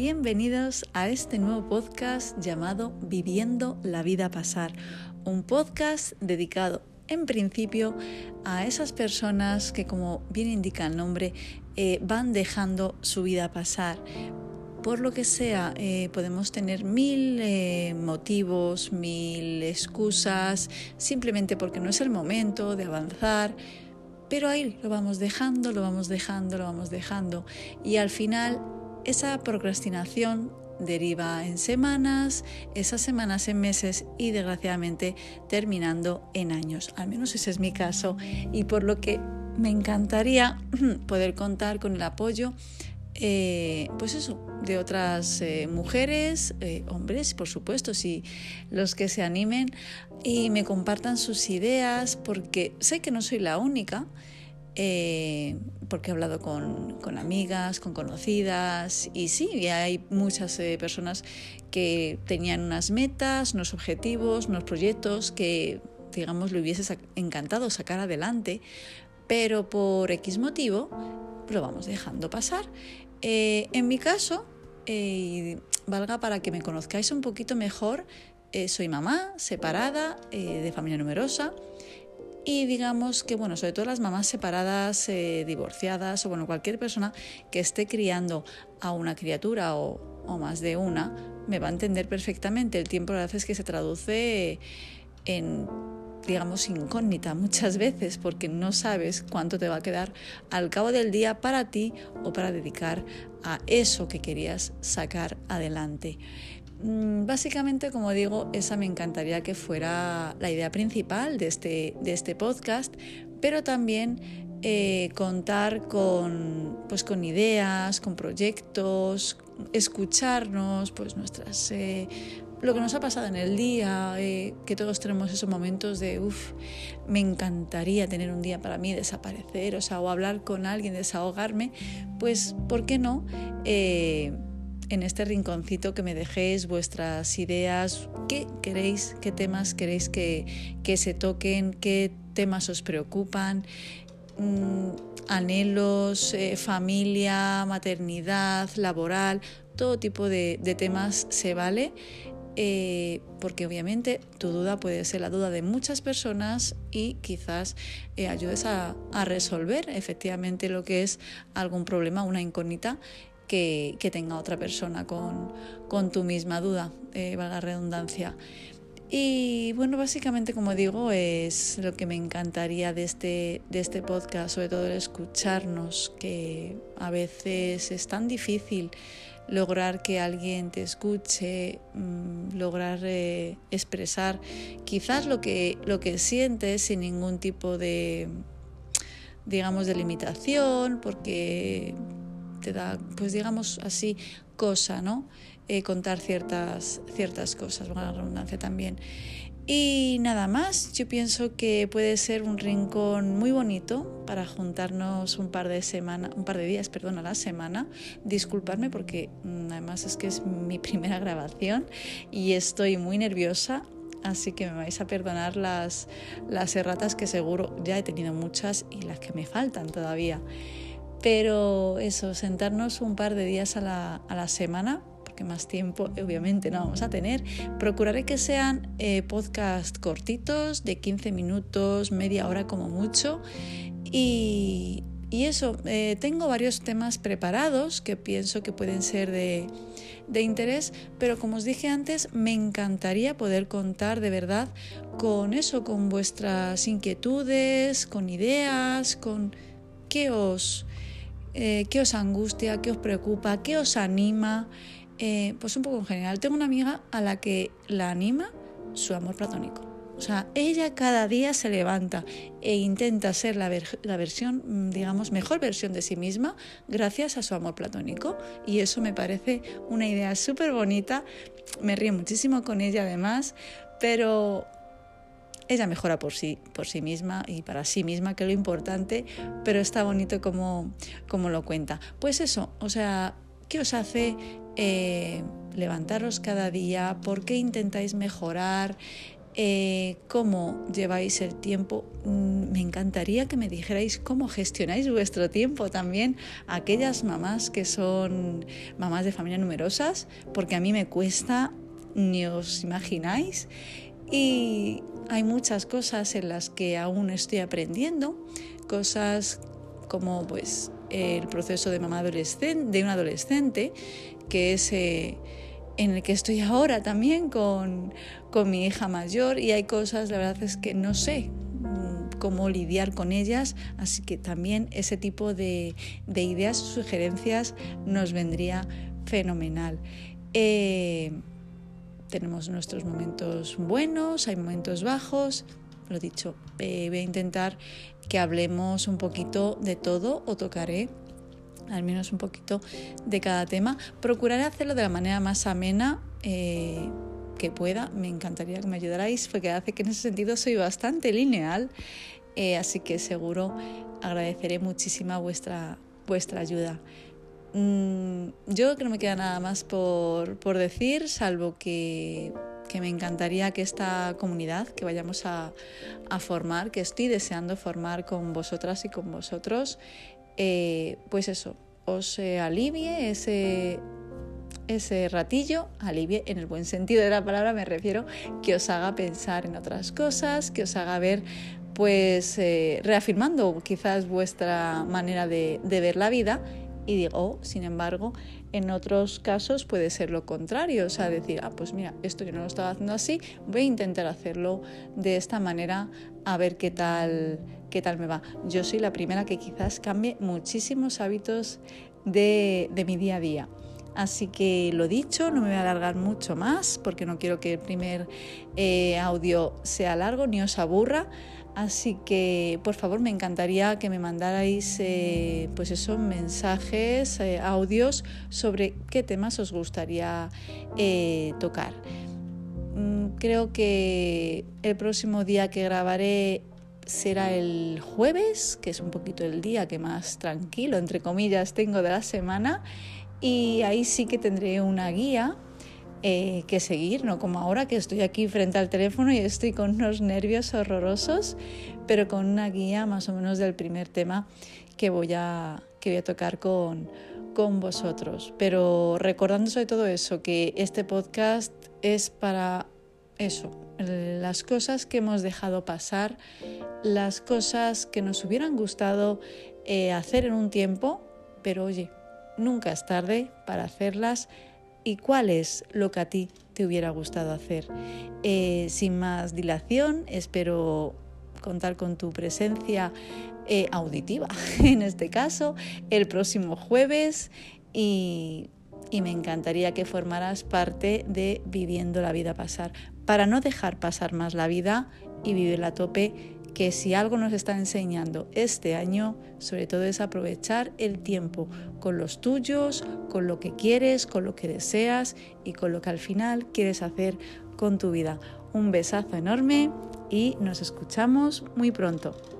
bienvenidos a este nuevo podcast llamado Viviendo la vida pasar, un podcast dedicado en principio a esas personas que como bien indica el nombre eh, van dejando su vida pasar. Por lo que sea, eh, podemos tener mil eh, motivos, mil excusas, simplemente porque no es el momento de avanzar, pero ahí lo vamos dejando, lo vamos dejando, lo vamos dejando. Y al final esa procrastinación deriva en semanas, esas semanas en meses y desgraciadamente terminando en años. Al menos ese es mi caso y por lo que me encantaría poder contar con el apoyo eh, pues eso, de otras eh, mujeres, eh, hombres, por supuesto, si los que se animen y me compartan sus ideas, porque sé que no soy la única, porque he hablado con, con, amigas, con conocidas, y sí, hay muchas personas que tenían unas metas, unos objetivos, unos proyectos que, digamos, le hubiese encantado sacar adelante, pero por X motivo lo vamos dejando pasar. Eh, en mi caso, eh, valga para que me conozcáis un poquito mejor, eh, soy mamá, separada, de familia numerosa. Y digamos que, bueno, sobre todo las mamás separadas, divorciadas o bueno, cualquier persona que esté criando a una criatura o, o, más de una, me va a entender perfectamente. El tiempo a veces que se traduce en digamos, incógnita muchas veces porque no sabes cuánto te va a quedar al cabo del día para ti o para dedicar a eso que querías sacar adelante. Mm, básicamente, como digo, esa me encantaría que fuera la idea principal de este, de este podcast, pero también eh, contar con, pues, con ideas, con proyectos, escucharnos, pues nuestras eh, lo que nos ha pasado en el día, eh, que todos tenemos esos momentos de, uff, me encantaría tener un día para mí desaparecer, o sea, o hablar con alguien, desahogarme, pues, ¿por qué no? En este rinconcito que me dejéis vuestras ideas, qué queréis, qué temas queréis que, que se toquen, qué temas os preocupan, mm, anhelos, eh, familia, maternidad, laboral, todo tipo de, de temas se vale eh, porque obviamente tu duda puede ser la duda de muchas personas y quizás eh, ayudes a, resolver efectivamente lo que es algún problema, una incógnita que, tenga otra persona con, tu misma duda, eh, valga redundancia. Y bueno, básicamente como digo, es lo que me encantaría de este, de este podcast, sobre todo el escucharnos, que a veces es tan difícil lograr que alguien te escuche, mm, lograr eh, expresar quizás lo que, lo que sientes sin ningún tipo de, digamos, de limitación, porque da, pues digamos así, cosa, ¿no? Eh, contar ciertas, ciertas cosas, una redundancia también. Y nada más, yo pienso que puede ser un rincón muy bonito para juntarnos un par de semanas, un par de días, perdón, a la semana. Disculparme porque mm, además es que es mi primera grabación y estoy muy nerviosa, así que me vais a perdonar las, las erratas que seguro ya he tenido muchas y las que me faltan todavía. Pero eso, sentarnos un par de días a la, a la semana que más tiempo obviamente no vamos a tener. Procuraré que sean eh, podcast cortitos, de 15 minutos, media hora como mucho. Y, eso, eh, tengo varios temas preparados que pienso que pueden ser de, de, interés, pero como os dije antes, me encantaría poder contar de verdad con eso, con vuestras inquietudes, con ideas, con qué os, eh, qué os angustia, qué os preocupa, qué os anima. Eh, pues un poco en general. Tengo una amiga a la que la anima su amor platónico. O sea, ella cada día se levanta e intenta ser la, la, versión, mm, digamos, mejor versión de sí misma gracias a su amor platónico. Y eso me parece una idea súper bonita. Me río muchísimo con ella además, pero ella mejora por sí, por sí misma y para sí misma, que es lo importante, pero está bonito como, lo cuenta. Pues eso, o sea, ¿qué os hace eh, levantaros cada día, por qué intentáis mejorar, eh, cómo lleváis el tiempo. Mm, me encantaría que me dijerais cómo gestionáis vuestro tiempo también, aquellas mamás que son mamás de familias numerosas, porque a mí me cuesta, ni os imagináis. Y hay muchas cosas en las que aún estoy aprendiendo, cosas como pues el proceso de mamá adolescente, de un adolescente, que es eh, en el que estoy ahora también con, con mi hija mayor. Y hay cosas, la verdad es que no sé mm, cómo lidiar con ellas, así que también ese tipo de, de ideas, sugerencias nos vendría fenomenal. Eh, tenemos nuestros momentos buenos, hay momentos bajos, lo dicho, eh, voy a intentar que hablemos un poquito de todo o tocaré al menos un poquito de cada tema. Procuraré hacerlo de la manera más amena eh, que pueda. Me encantaría que me ayudarais porque hace que en ese sentido soy bastante lineal, eh, así que seguro agradeceré muchísima vuestra, vuestra ayuda. Mm, yo creo que no me queda nada más por, por decir, salvo que que me encantaría que esta comunidad que vayamos a, formar, que estoy deseando formar con vosotras y con vosotros, eh, pues eso, os eh, alivie ese, ese ratillo, alivie en el buen sentido de la palabra me refiero, que os haga pensar en otras cosas, que os haga ver pues eh, reafirmando quizás vuestra manera de ver la vida y digo, sin embargo, en otros casos puede ser lo contrario, o sea, decir, ah, pues mira, esto yo no lo estaba haciendo así, voy a intentar hacerlo de esta manera a ver qué tal, qué tal me va. Yo soy la primera que quizás cambie muchísimos hábitos de, mi día a día. Así que lo dicho, no me voy a alargar mucho más porque no quiero que el primer eh, audio sea largo ni os aburra. Así que, por favor, me encantaría que me mandarais, eh, pues eso, mensajes, eh, audios sobre qué temas os gustaría tocar. Mm, creo que el próximo día que grabaré será el jueves, que es un poquito el día que más tranquilo, entre comillas, tengo de la semana. Y ahí sí que tendré una guía eh, que seguir, no como ahora que estoy aquí frente al teléfono y estoy con unos nervios horrorosos, pero con una guía más o menos del primer tema que voy a, que voy a tocar con, con vosotros. Pero recordando sobre todo eso, que este podcast es para eso, las cosas que hemos dejado pasar, las cosas que nos hubieran gustado eh, hacer en un tiempo, pero oye, nunca es tarde para hacerlas y cuál es lo que a ti te hubiera gustado hacer. Eh, sin más dilación, espero contar con tu presencia eh, auditiva, en este caso, el próximo jueves y, y me encantaría que formaras parte de Viviendo la vida pasar, para no dejar pasar más la vida y vivirla a tope que si algo nos está enseñando este año, sobre todo es aprovechar el tiempo con los tuyos, con lo que quieres, con lo que deseas y con lo que al final quieres hacer con tu vida. Un besazo enorme y nos escuchamos muy pronto.